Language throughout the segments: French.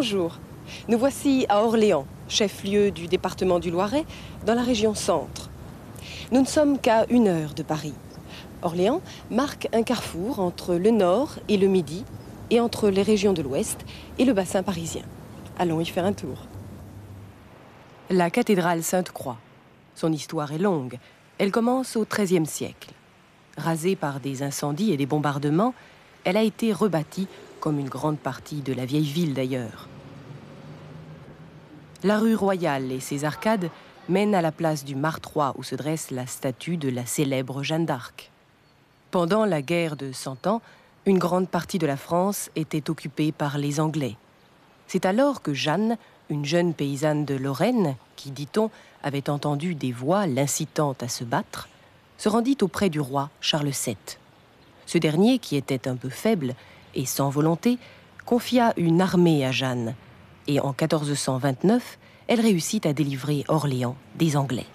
Bonjour. Nous voici à Orléans, chef-lieu du département du Loiret, dans la région centre. Nous ne sommes qu'à une heure de Paris. Orléans marque un carrefour entre le nord et le midi, et entre les régions de l'ouest et le bassin parisien. Allons y faire un tour. La cathédrale Sainte-Croix. Son histoire est longue. Elle commence au XIIIe siècle. Rasée par des incendies et des bombardements, elle a été rebâtie, comme une grande partie de la vieille ville d'ailleurs. La rue Royale et ses arcades mènent à la place du Martroi où se dresse la statue de la célèbre Jeanne d'Arc. Pendant la guerre de Cent Ans, une grande partie de la France était occupée par les Anglais. C'est alors que Jeanne, une jeune paysanne de Lorraine, qui, dit-on, avait entendu des voix l'incitant à se battre, se rendit auprès du roi Charles VII. Ce dernier, qui était un peu faible et sans volonté, confia une armée à Jeanne, et en 1429, elle réussit à délivrer Orléans des Anglais.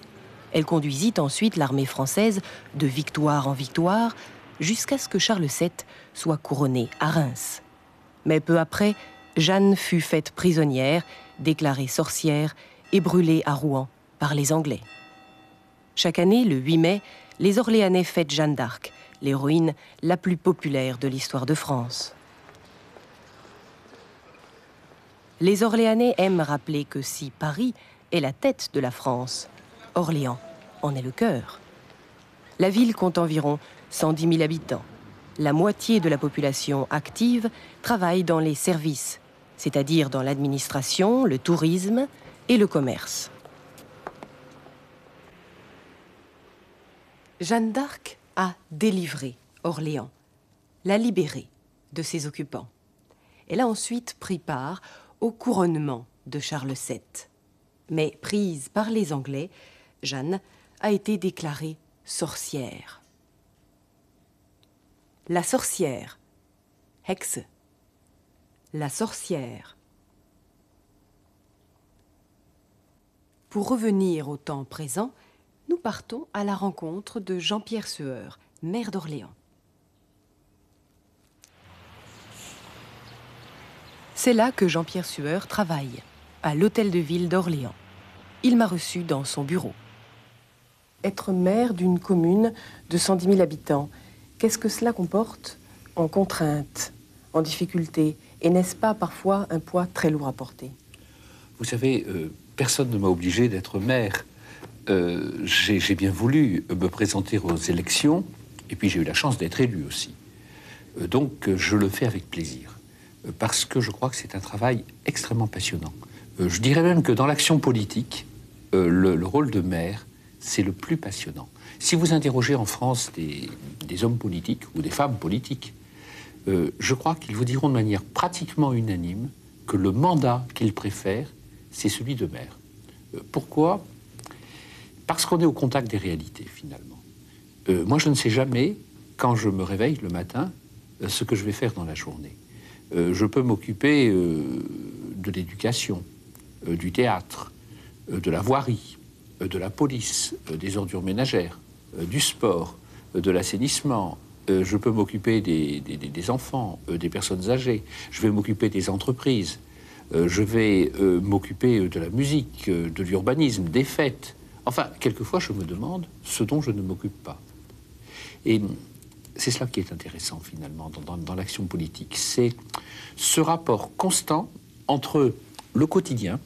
Elle conduisit ensuite l'armée française de victoire en victoire jusqu'à ce que Charles VII soit couronné à Reims. Mais peu après, Jeanne fut faite prisonnière, déclarée sorcière et brûlée à Rouen par les Anglais. Chaque année, le 8 mai, les Orléanais fêtent Jeanne d'Arc, l'héroïne la plus populaire de l'histoire de France. Les Orléanais aiment rappeler que si Paris est la tête de la France, Orléans en est le cœur. La ville compte environ 110 000 habitants. La moitié de la population active travaille dans les services, c'est-à-dire dans l'administration, le tourisme et le commerce. Jeanne d'Arc a délivré Orléans, l'a libérée de ses occupants. Elle a ensuite pris part au couronnement de Charles VII. Mais prise par les Anglais, Jeanne a été déclarée sorcière. La sorcière, Hexe. La sorcière. Pour revenir au temps présent, nous partons à la rencontre de Jean-Pierre Sueur, maire d'Orléans. C'est là que Jean-Pierre Sueur travaille, à l'hôtel de ville d'Orléans. Il m'a reçu dans son bureau. Être maire d'une commune de 110 000 habitants, qu'est-ce que cela comporte en contraintes, en difficultés Et n'est-ce pas parfois un poids très lourd à porter? Vous savez, euh, personne ne m'a obligé d'être maire. Euh, j'ai bien voulu me présenter aux élections, et puis j'ai eu la chance d'être élu aussi. Euh, donc je le fais avec plaisir parce que je crois que c'est un travail extrêmement passionnant. Euh, je dirais même que dans l'action politique, euh, le, rôle de maire, c'est le plus passionnant. Si vous interrogez en France des, hommes politiques ou des femmes politiques, euh, je crois qu'ils vous diront de manière pratiquement unanime que le mandat qu'ils préfèrent, c'est celui de maire. pourquoi? Parce qu'on est au contact des réalités, finalement. moi, je ne sais jamais, quand je me réveille le matin, ce que je vais faire dans la journée. Euh, je peux m'occuper euh, de l'éducation, euh, du théâtre, de la voirie, de la police, des ordures ménagères, du sport, de l'assainissement. je peux m'occuper des, enfants, des personnes âgées. Je vais m'occuper des entreprises. je vais m'occuper de la musique, de l'urbanisme, des fêtes. Enfin, quelquefois, je me demande ce dont je ne m'occupe pas. Et c'est cela qui est intéressant finalement dans, l'action politique. C'est ce rapport constant entre le quotidien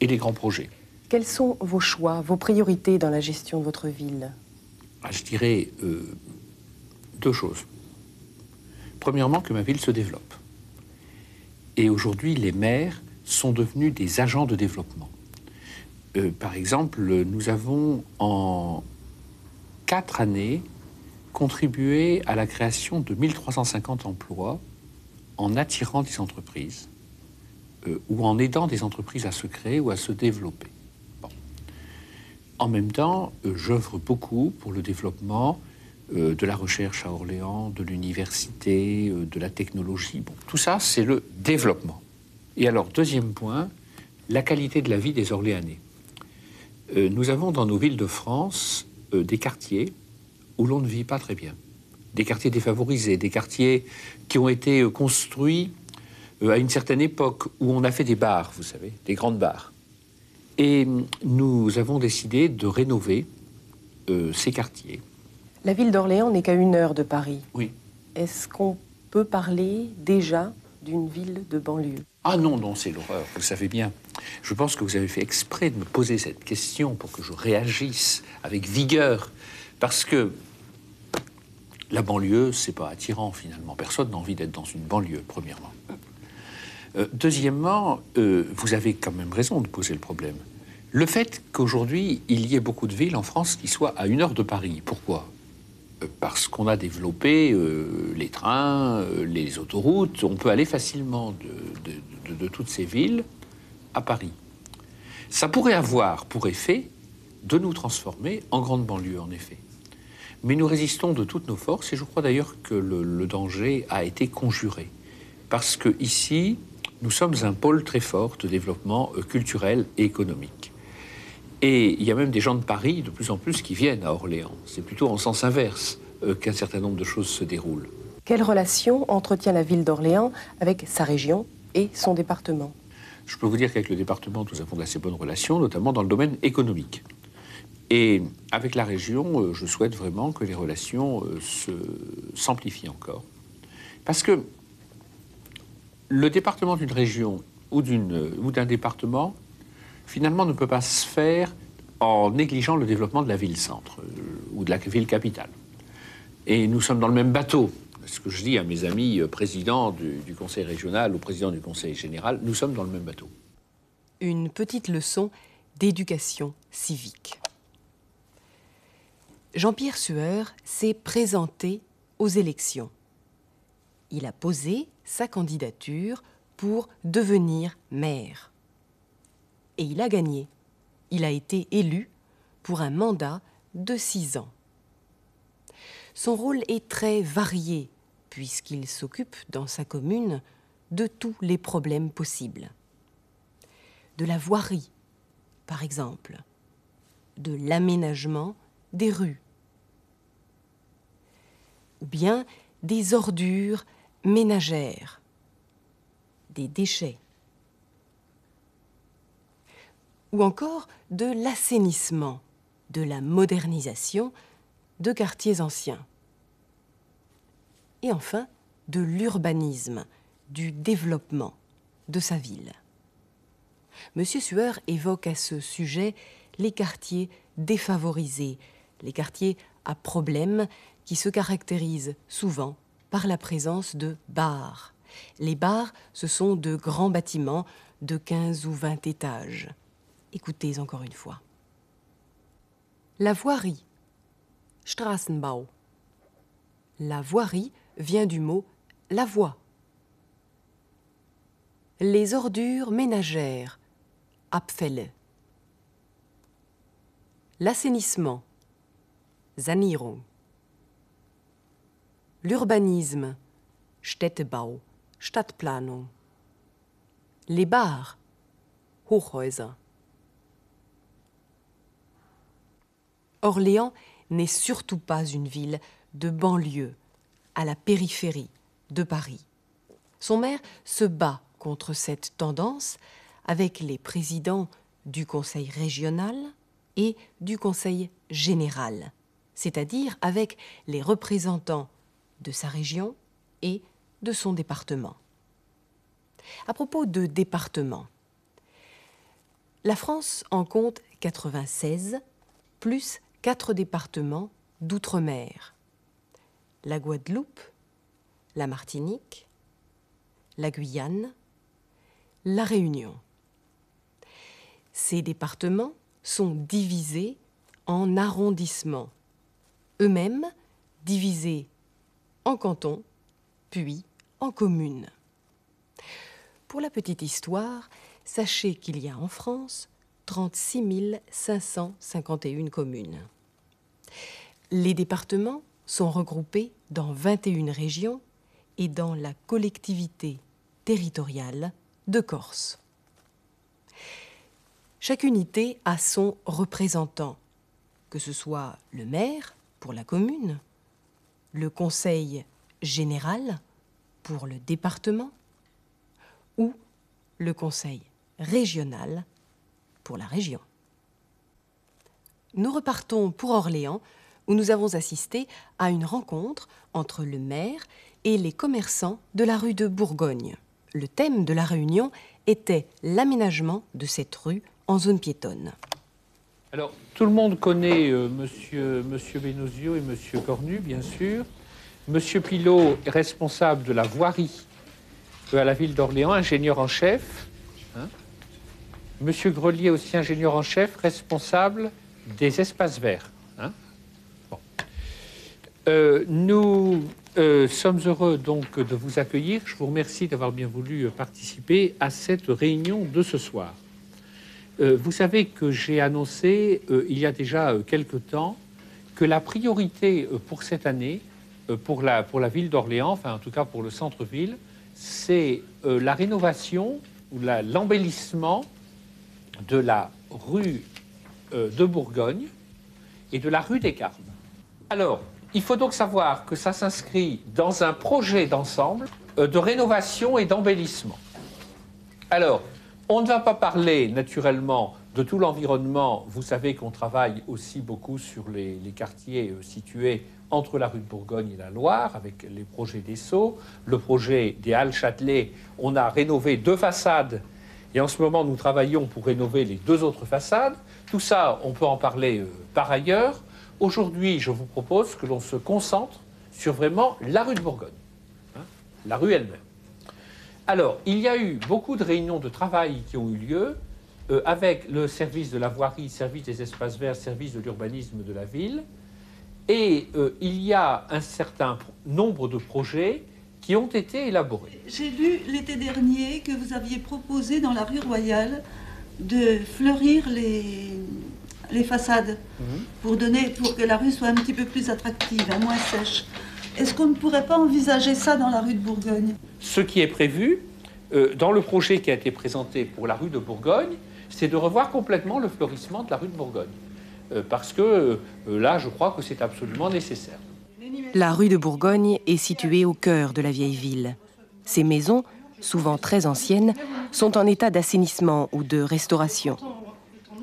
et les grands projets. Quels sont vos choix, vos priorités dans la gestion de votre ville? Ah, Je dirais euh, deux choses. Premièrement, que ma ville se développe. Et aujourd'hui, les maires sont devenus des agents de développement. Euh, par exemple, nous avons en quatre années contribuer à la création de 1350 emplois en attirant des entreprises euh, ou en aidant des entreprises à se créer ou à se développer. En même temps, euh, j'œuvre beaucoup pour le développement euh, de la recherche à Orléans, de l'université, de la technologie. Bon, tout ça, c'est le développement. Et alors, deuxième point, la qualité de la vie des Orléanais. Nous avons dans nos villes de France des quartiers où l'on ne vit pas très bien. Des quartiers défavorisés, des quartiers qui ont été euh, construits à une certaine époque où on a fait des bars, vous savez, des grandes bars. Et nous avons décidé de rénover ces quartiers. La ville d'Orléans n'est qu'à une heure de Paris. Oui. Est-ce qu'on peut parler déjà d'une ville de banlieue Ah non, non, c'est l'horreur, vous savez bien. Je pense que vous avez fait exprès de me poser cette question pour que je réagisse avec vigueur. Parce que la banlieue, c'est pas attirant finalement. Personne n'a envie d'être dans une banlieue, premièrement. Euh, deuxièmement, euh, vous avez quand même raison de poser le problème. Le fait qu'aujourd'hui, il y ait beaucoup de villes en France qui soient à une heure de Paris. Pourquoi? Parce qu'on a développé les trains, les autoroutes. On peut aller facilement de toutes ces villes à Paris. Ça pourrait avoir pour effet de nous transformer en grande banlieue, en effet. Mais nous résistons de toutes nos forces et je crois d'ailleurs que le, danger a été conjuré. Parce que ici, nous sommes un pôle très fort de développement euh, culturel et économique. Et il y a même des gens de Paris de plus en plus qui viennent à Orléans. C'est plutôt en sens inverse euh, qu'un certain nombre de choses se déroulent. Quelle relation entretient la ville d'Orléans avec sa région et son département? Je peux vous dire qu'avec le département, nous avons d'assez bonnes relations, notamment dans le domaine économique. Et avec la région, euh, je souhaite vraiment que les relations euh, s'amplifient encore. Parce que le département d'une région ou d'un département, finalement, ne peut pas se faire en négligeant le développement de la ville-centre euh, ou de la ville-capitale. Et nous sommes dans le même bateau. Ce que je dis à mes amis présidents du, du conseil régional ou présidents du conseil général, nous sommes dans le même bateau. Une petite leçon d'éducation civique. Jean-Pierre Sueur s'est présenté aux élections. Il a posé sa candidature pour devenir maire. Et il a gagné. Il a été élu pour un mandat de six ans. Son rôle est très varié puisqu'il s'occupe dans sa commune de tous les problèmes possibles. De la voirie, par exemple, de l'aménagement des rues, ou bien des ordures ménagères, des déchets, ou encore de l'assainissement, de la modernisation de quartiers anciens, et enfin de l'urbanisme, du développement de sa ville. Monsieur Sueur évoque à ce sujet les quartiers défavorisés, les quartiers à problème qui se caractérisent souvent par la présence de bars. Les bars, ce sont de grands bâtiments de 15 ou 20 étages. Écoutez encore une fois. La voirie, Straßenbau. La voirie vient du mot la voie. Les ordures ménagères, Abfälle. L'assainissement, Sanierung, l'urbanisme, Städtebau, Stadtplanung, les bars, Hochhäuser. Orléans n'est surtout pas une ville de banlieue, à la périphérie de Paris. Son maire se bat contre cette tendance avec les présidents du conseil régional, et du Conseil général, c'est-à-dire avec les représentants de sa région et de son département. À propos de département, la France en compte 96, plus quatre départements d'outre-mer. La Guadeloupe, la Martinique, la Guyane, la Réunion. Ces départements sont divisés en arrondissements, eux-mêmes divisés en cantons, puis en communes. Pour la petite histoire, sachez qu'il y a en France 36 551 communes. Les départements sont regroupés dans 21 régions et dans la collectivité territoriale de Corse. Chaque unité a son représentant, que ce soit le maire pour la commune, le conseil général pour le département, ou le conseil régional la région. Nous repartons pour Orléans, où nous avons assisté à une rencontre entre le maire et les commerçants de la rue de Bourgogne. Le thème de la réunion était l'aménagement de cette rue en zone piétonne. Alors, tout le monde connaît euh, monsieur Benozio et monsieur Cornu, bien sûr. Monsieur Pilot est responsable de la voirie euh, à la ville d'Orléans, ingénieur en chef. Hein. Monsieur Grelier, aussi ingénieur en chef, responsable des espaces verts. Hein. Euh, nous euh, sommes heureux donc de vous accueillir. Je vous remercie d'avoir bien voulu participer à cette réunion de ce soir. Euh, vous savez que j'ai annoncé il y a déjà quelque temps que la priorité pour cette année, pour, la, pour la ville d'Orléans, enfin en tout cas pour le centre-ville, c'est la rénovation ou l'embellissement de la rue de Bourgogne et de la rue des Carmes. Alors, il faut donc savoir que ça s'inscrit dans un projet d'ensemble euh, de rénovation et d'embellissement. Alors, on ne va pas parler naturellement de tout l'environnement. Vous savez qu'on travaille aussi beaucoup sur les, quartiers euh, situés entre la rue de Bourgogne et la Loire, avec les projets des Sceaux. Le projet des Halles Châtelet, on a rénové deux façades et en ce moment nous travaillons pour rénover les deux autres façades. Tout ça, on peut en parler euh, par ailleurs. Aujourd'hui, je vous propose que l'on se concentre sur vraiment la rue de Bourgogne, hein, la rue elle-même. Alors, il y a eu beaucoup de réunions de travail qui ont eu lieu euh, avec le service de la voirie, service des espaces verts, service de l'urbanisme de la ville. Et euh, il y a un certain nombre de projets qui ont été élaborés. J'ai lu l'été dernier que vous aviez proposé dans la rue Royale de fleurir les, les façades mhm. pour, donner, pour que la rue soit un petit peu plus attractive, hein, moins sèche. Est-ce qu'on ne pourrait pas envisager ça dans la rue de Bourgogne? Ce qui est prévu euh, dans le projet qui a été présenté pour la rue de Bourgogne, c'est de revoir complètement le fleurissement de la rue de Bourgogne. Euh, parce que euh, là, je crois que c'est absolument nécessaire. La rue de Bourgogne est située au cœur de la vieille ville. Ces maisons, souvent très anciennes, sont en état d'assainissement ou de restauration.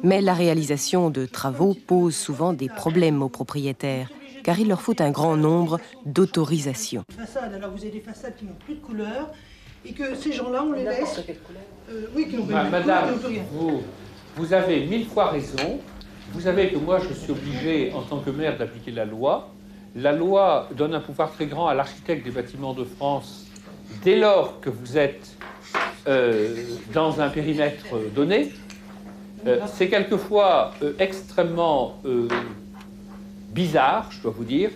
Mais la réalisation de travaux pose souvent des problèmes aux propriétaires, car il leur faut un grand nombre d'autorisations. Alors vous avez des façades qui n'ont plus de couleur, et que ces gens-là, on les laisse... Euh, oui, qui n'ont pas de Madame, vous, vous avez mille fois raison. Vous savez que moi, je suis obligé, en tant que maire, d'appliquer la loi. La loi donne un pouvoir très grand à l'architecte des bâtiments de France dès lors que vous êtes euh, dans un périmètre donné. Euh, c'est quelquefois euh, extrêmement euh, bizarre, je dois vous dire.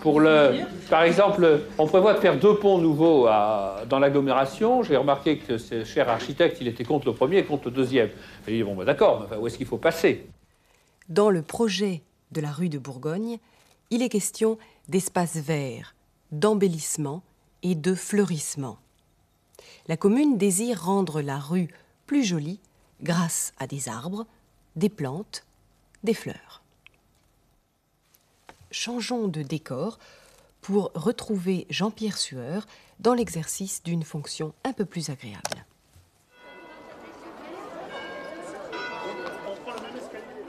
Pour le, par exemple, on prévoit de faire deux ponts nouveaux dans l'agglomération. J'ai remarqué que ce cher architecte, il était contre le premier et contre le deuxième. Il dit, bon, bah, d'accord, mais où est-ce qu'il faut passer? Dans le projet de la rue de Bourgogne, il est question d'espaces verts, d'embellissement et de fleurissement. La commune désire rendre la rue plus jolie grâce à des arbres, des plantes, des fleurs. Changeons de décor pour retrouver Jean-Pierre Sueur dans l'exercice d'une fonction un peu plus agréable.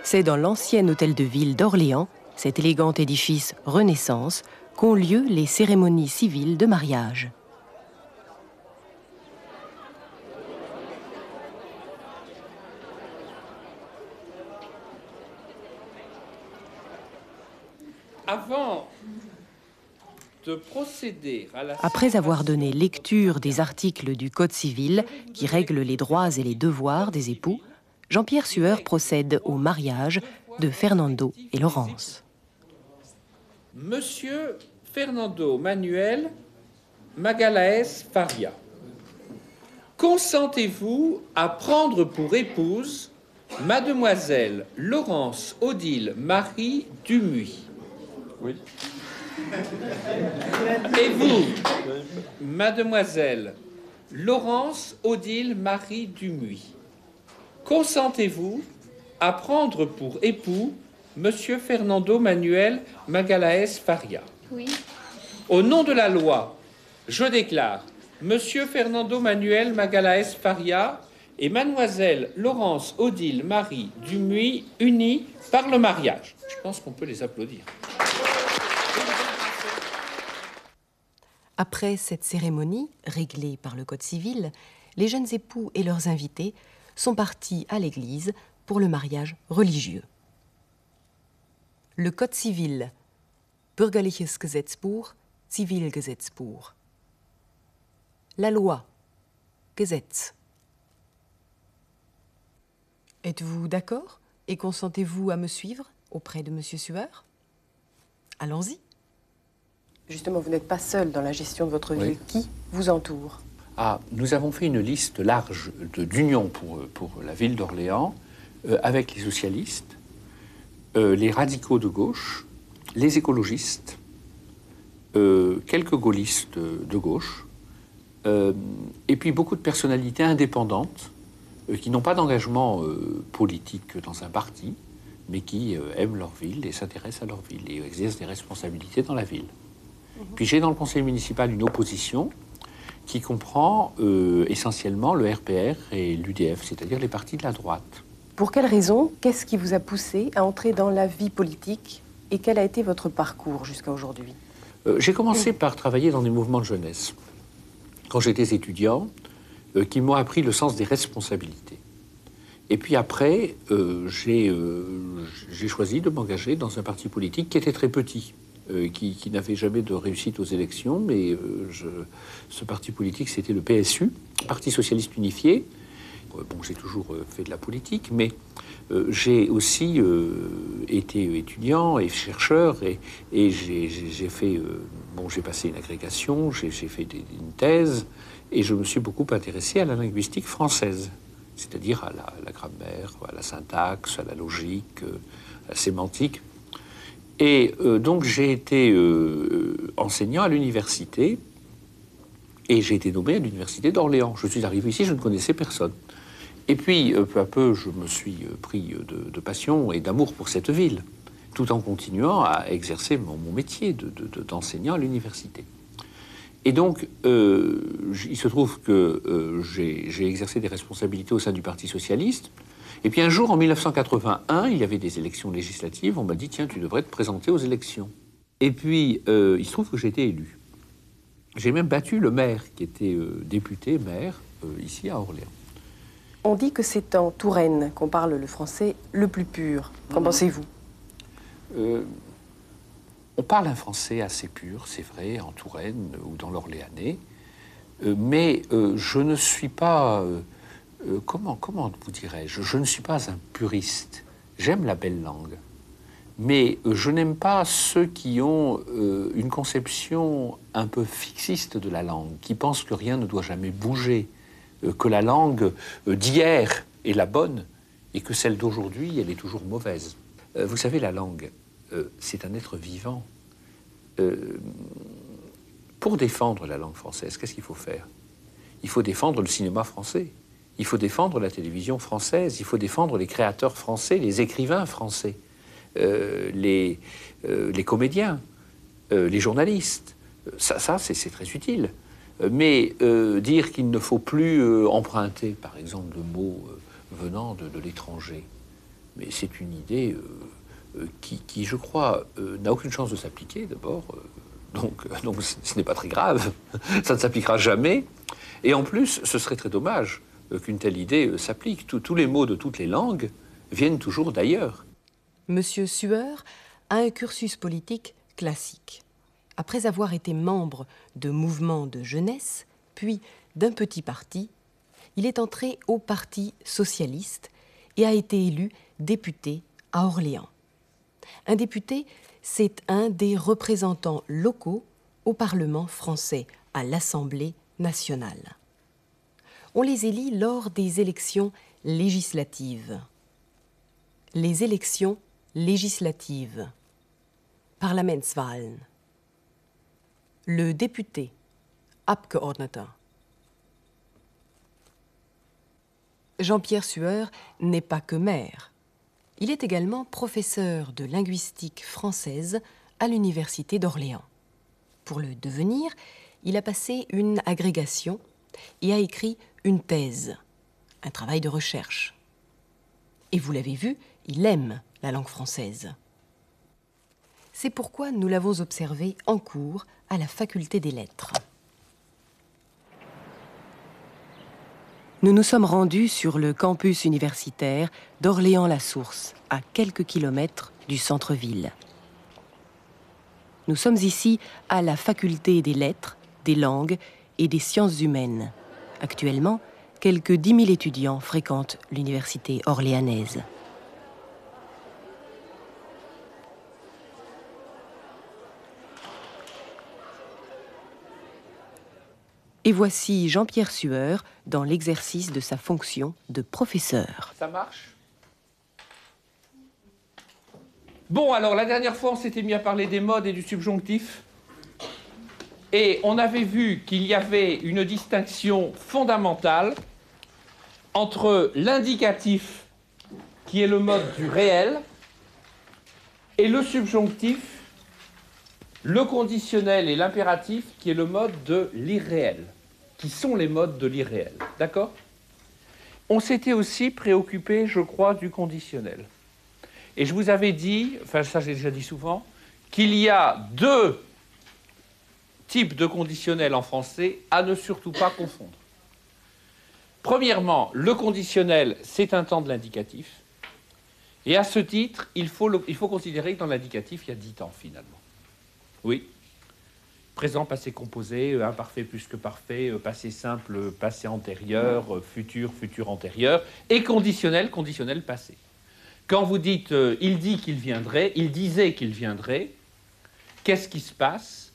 C'est dans l'ancien hôtel de ville d'Orléans, cet élégant édifice Renaissance, qu'ont lieu les cérémonies civiles de mariage. Après avoir donné lecture des articles du Code civil qui règlent les droits et les devoirs des époux, Jean-Pierre Sueur procède au mariage de Fernando et Laurence. Monsieur Fernando Manuel Magalaes Faria, consentez-vous à prendre pour épouse Mademoiselle Laurence Odile Marie Dumuy? Oui. Et vous, mademoiselle Laurence Odile Marie Dumuy, consentez-vous à prendre pour époux monsieur Fernando Manuel Magalaes Faria Oui. Au nom de la loi, je déclare Monsieur Fernando Manuel Magalaes Faria et Mademoiselle Laurence Odile Marie Dumuy unis par le mariage. Je pense qu'on peut les applaudir. Après cette cérémonie, réglée par le Code civil, les jeunes époux et leurs invités sont partis à l'église pour le mariage religieux. Le Code civil, Bürgerliches Gesetzbuch, Zivilgesetzbuch. La loi, Gesetz. Êtes-vous d'accord et consentez-vous à me suivre auprès de Monsieur Sueur? Allons-y. Justement, vous n'êtes pas seul dans la gestion de votre Oui. ville. Qui vous entoure? Ah, nous avons fait une liste large d'unions pour, pour la ville d'Orléans avec les socialistes, euh, les radicaux de gauche, les écologistes, euh, quelques gaullistes de gauche, euh, et puis beaucoup de personnalités indépendantes euh, qui n'ont pas d'engagement euh, politique dans un parti, mais qui euh, aiment leur ville et s'intéressent à leur ville et exercent des responsabilités dans la ville. Puis j'ai dans le conseil municipal une opposition qui comprend euh, essentiellement le RPR et l'UDF, c'est-à-dire les partis de la droite. Pour quelle raison Qu'est-ce qui vous a poussé à entrer dans la vie politique Et quel a été votre parcours jusqu'à aujourd'hui? Euh, J'ai commencé par travailler dans des mouvements de jeunesse, quand j'étais étudiant, euh, qui m'ont appris le sens des responsabilités. Et puis après, euh, j'ai choisi de m'engager dans un parti politique qui était très petit, qui, n'avait jamais de réussite aux élections, mais ce parti politique, c'était le PSU, Parti Socialiste Unifié. Euh, Bon, j'ai toujours euh, fait de la politique, mais euh, j'ai aussi été étudiant et chercheur, et, j'ai- fait, bon, j'ai passé une agrégation, j'ai fait une thèse, et je me suis beaucoup intéressé à la linguistique française, c'est-à-dire à la, la grammaire, à la syntaxe, à la logique, à la sémantique. Et donc j'ai été enseignant à l'université, et j'ai été nommé à l'université d'Orléans. Je suis arrivé ici, je ne connaissais personne. Et puis, euh, peu à peu, je me suis euh, pris de, de passion et d'amour pour cette ville, tout en continuant à exercer mon, métier de- de- d'enseignant à l'université. Et donc, euh, il se trouve que euh, j'ai exercé des responsabilités au sein du Parti socialiste. Et puis un jour, en 1981, il y avait des élections législatives. On m'a dit, tiens, tu devrais te présenter aux élections. Et puis, euh, il se trouve que j'ai été élu. J'ai même battu le maire, qui était euh, député, maire, euh, ici à Orléans. On dit que c'est en Touraine qu'on parle le français le plus pur. Qu'en pensez-vous? Euh, on parle un français assez pur, c'est vrai, en Touraine ou dans l'Orléanais, Euh, mais euh, je ne suis pas, comment, comment vous dirais-je, je ne suis pas un puriste. J'aime la belle langue, mais je n'aime pas ceux qui ont une conception un peu fixiste de la langue, qui pensent que rien ne doit jamais bouger, que la langue euh, d'hier est la bonne et que celle d'aujourd'hui, elle est toujours mauvaise. Euh, vous savez, la langue, euh, c'est un être vivant. Euh, pour défendre la langue française, qu'est-ce qu'il faut faire? Il faut défendre le cinéma français. Il faut défendre la télévision française. Il faut défendre les créateurs français, les écrivains français, euh, les, euh, les comédiens, euh, les journalistes. Euh, Ça, ça c'est très utile. Euh, Mais euh, dire qu'il ne faut plus euh, emprunter, par exemple, le mot euh, venant de, de l'étranger, mais c'est une idée qui, je crois, n'a aucune chance de s'appliquer d'abord. donc, donc ce n'est pas très grave. Ça ne s'appliquera jamais. Et en plus, ce serait très dommage qu'une telle idée s'applique. Tous les mots de toutes les langues viennent toujours d'ailleurs. Monsieur Sueur a un cursus politique classique. Après avoir été membre de mouvements de jeunesse, puis d'un petit parti, il est entré au Parti socialiste et a été élu député à Orléans. Un député, c'est un des représentants locaux au Parlement français, à l'Assemblée nationale. On les élit lors des élections législatives. Les élections législatives. Parlamentswahlen. Le député. Abgeordneter. Jean-Pierre Sueur n'est pas que maire. Il est également professeur de linguistique française à l'Université d'Orléans. Pour le devenir, il a passé une agrégation et a écrit une thèse, un travail de recherche. Et vous l'avez vu, il aime la langue française. C'est pourquoi nous l'avons observé en cours à la faculté des lettres. Nous nous sommes rendus sur le campus universitaire d'Orléans-la-Source, à quelques kilomètres du centre-ville. Nous sommes ici à la faculté des lettres, des langues et des sciences humaines. Actuellement, quelques 10 000 étudiants fréquentent l'université orléanaise. Et voici Jean-Pierre Sueur dans l'exercice de sa fonction de professeur. Ça marche? Bon, alors la dernière fois, on s'était mis à parler des modes et du subjonctif. Et on avait vu qu'il y avait une distinction fondamentale entre l'indicatif, qui est le mode du réel, et le subjonctif, le conditionnel et l'impératif, qui est le mode de l'irréel qui sont les modes de l'irréel. D'accord? On s'était aussi préoccupé, je crois, du conditionnel. Et je vous avais dit, enfin ça j'ai déjà dit souvent, qu'il y a deux types de conditionnels en français à ne surtout pas confondre. Premièrement, le conditionnel, c'est un temps de l'indicatif. Et à ce titre, il faut, il faut considérer que dans l'indicatif, il y a dix temps finalement. Oui présent, passé composé, euh, imparfait plus que parfait, euh, passé simple, passé antérieur, euh, futur, futur antérieur, et conditionnel, conditionnel passé. Quand vous dites il dit qu'il viendrait, il disait qu'il viendrait, qu'est-ce qui se passe?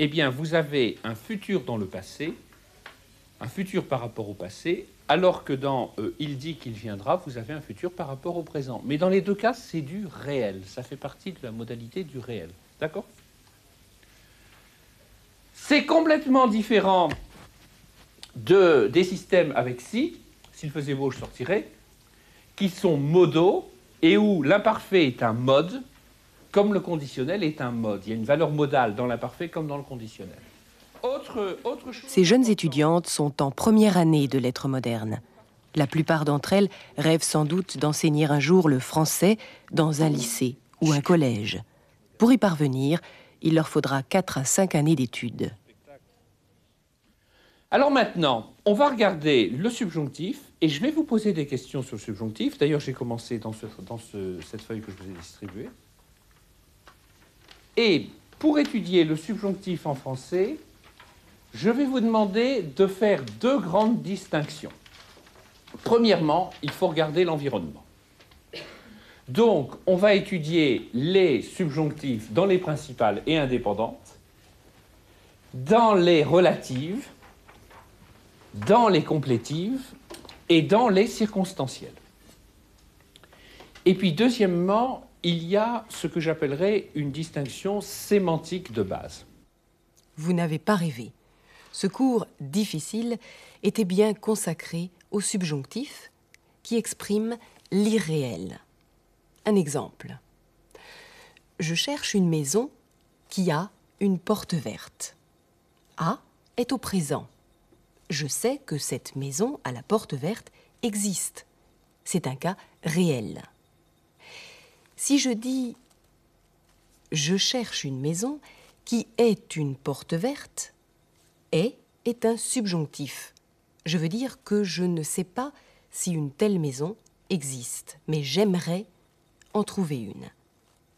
Eh bien, vous avez un futur dans le passé, un futur par rapport au passé, alors que dans il dit qu'il viendra, vous avez un futur par rapport au présent. Mais dans les deux cas, c'est du réel, ça fait partie de la modalité du réel. D'accord? C'est complètement différent de, des systèmes avec si, s'il faisait beau, je sortirais, qui sont modaux et où l'imparfait est un mode, comme le conditionnel est un mode. Il y a une valeur modale dans l'imparfait comme dans le conditionnel. Autre, autre chose Ces jeunes étudiantes sont en première année de lettres modernes. La plupart d'entre elles rêvent sans doute d'enseigner un jour le français dans un lycée ou un collège. Pour y parvenir, il leur faudra 4 à 5 années d'études. Alors maintenant, on va regarder le subjonctif et je vais vous poser des questions sur le subjonctif. D'ailleurs, j'ai commencé dans, cette feuille que je vous ai distribuée. Et pour étudier le subjonctif en français, je vais vous demander de faire deux grandes distinctions. Premièrement, il faut regarder l'environnement. Donc, on va étudier les subjonctifs dans les principales et indépendantes, dans les relatives, dans les complétives et dans les circonstancielles. Et puis, deuxièmement, il y a ce que j'appellerais une distinction sémantique de base. Vous n'avez pas rêvé. Ce cours difficile était bien consacré au subjonctif qui exprime l'irréel. Un exemple. Je cherche une maison qui a une porte verte. A est au présent. Je sais que cette maison à la porte verte existe. C'est un cas réel. Si je dis je cherche une maison qui est une porte verte, est est un subjonctif. Je veux dire que je ne sais pas si une telle maison existe, mais j'aimerais en trouver une.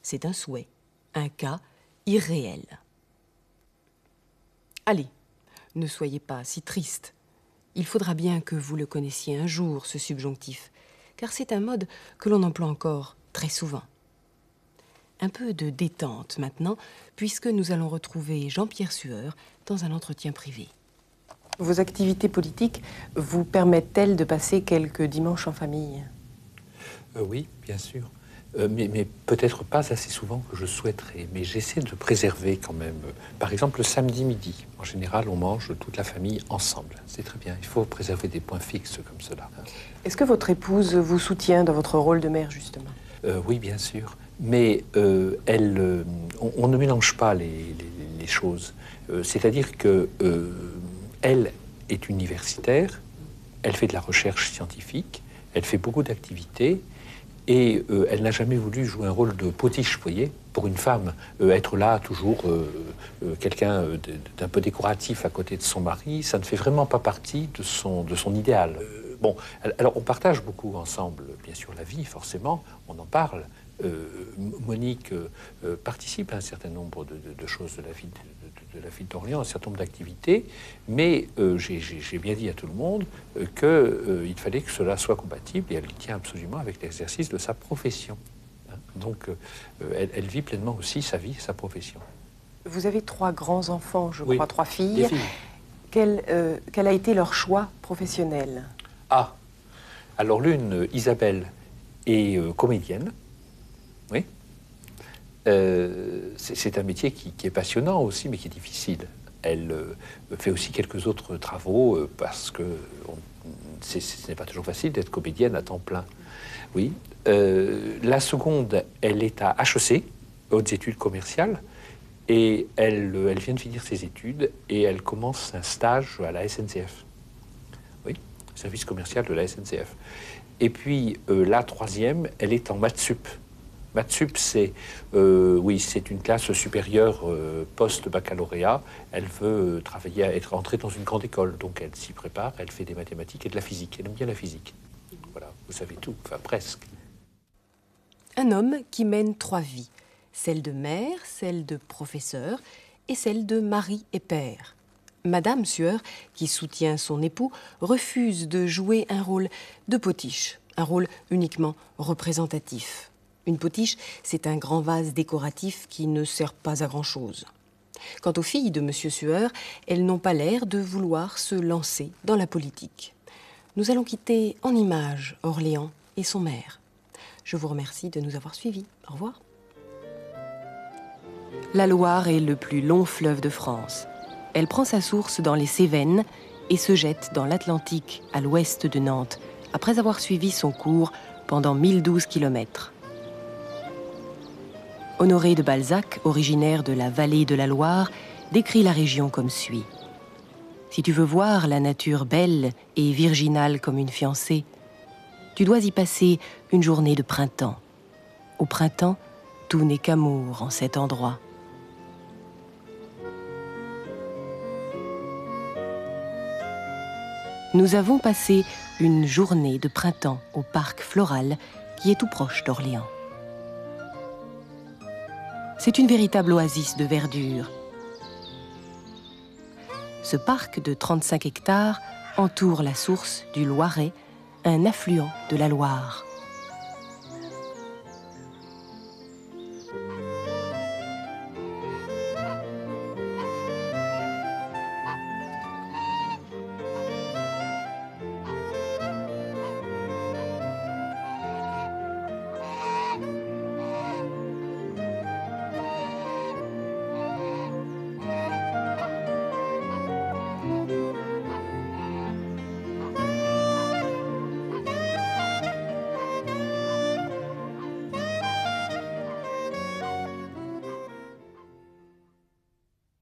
C'est un souhait, un cas irréel. Allez, ne soyez pas si triste. Il faudra bien que vous le connaissiez un jour, ce subjonctif, car c'est un mode que l'on emploie encore très souvent. Un peu de détente maintenant, puisque nous allons retrouver Jean-Pierre Sueur dans un entretien privé. Vos activités politiques vous permettent-elles de passer quelques dimanches en famille? Euh, Oui, bien sûr. Euh, mais, peut-être pas assez souvent que je souhaiterais. Mais j'essaie de préserver quand même. Par exemple, le samedi midi, en général, on mange toute la famille ensemble. C'est très bien. Il faut préserver des points fixes comme cela. Est-ce que votre épouse vous soutient dans votre rôle de mère, justement? Euh, Oui, bien sûr. Mais euh, elle, on, ne mélange pas les, les choses. C'est-à-dire que elle est universitaire, elle fait de la recherche scientifique, elle fait beaucoup d'activités, et euh, elle n'a jamais voulu jouer un rôle de potiche, vous voyez, pour une femme, euh, être là toujours euh, quelqu'un d'un peu décoratif à côté de son mari, ça ne fait vraiment pas partie de son, de son idéal. bon, alors on partage beaucoup ensemble, bien sûr, la vie, forcément, on en parle. Monique participe à un certain nombre de, de choses de la vie de la ville d'Orléans un certain nombre d'activités, mais euh, j'ai bien dit à tout le monde euh, qu'il euh, fallait que cela soit compatible et elle tient absolument avec l'exercice de sa profession. Hein. Donc elle, vit pleinement aussi sa vie, sa profession. Vous avez trois grands-enfants, je crois, trois filles. Quel, quel, a été leur choix professionnel? Ah, alors l'une, Isabelle, est comédienne. Oui, euh, c'est un métier qui, est passionnant aussi, mais qui est difficile. Elle euh, fait aussi quelques autres travaux euh, parce que ce n'est pas toujours facile d'être comédienne à temps plein. Oui. la seconde, elle est à HEC, hautes études commerciales, et elle, elle vient de finir ses études et elle commence un stage à la SNCF. Oui, service commercial de la SNCF. Et puis la troisième, elle est en maths sup. Matsup, c'est euh, oui, c'est une classe supérieure euh, post-baccalauréat. Elle veut travailler, être entrée dans une grande école, donc elle s'y prépare. Elle fait des mathématiques et de la physique. Elle aime bien la physique. Voilà, vous savez tout, enfin presque. Un homme qui mène trois vies celle de mère, celle de professeur et celle de mari et père. Madame Sueur, qui soutient son époux, refuse de jouer un rôle de potiche, un rôle uniquement représentatif. Une potiche, c'est un grand vase décoratif qui ne sert pas à grand-chose. Quant aux filles de M. Sueur, elles n'ont pas l'air de vouloir se lancer dans la politique. Nous allons quitter en images Orléans et son maire. Je vous remercie de nous avoir suivis. Au revoir. La Loire est le plus long fleuve de France. Elle prend sa source dans les Cévennes et se jette dans l'Atlantique à l'ouest de Nantes, après avoir suivi son cours pendant 1012 kilomètres. Honoré de Balzac, originaire de la vallée de la Loire, décrit la région comme suit. Si tu veux voir la nature belle et virginale comme une fiancée, tu dois y passer une journée de printemps. Au printemps, tout n'est qu'amour en cet endroit. Nous avons passé une journée de printemps au parc floral qui est tout proche d'Orléans. C'est une véritable oasis de verdure. Ce parc de 35 hectares entoure la source du Loiret, un affluent de la Loire.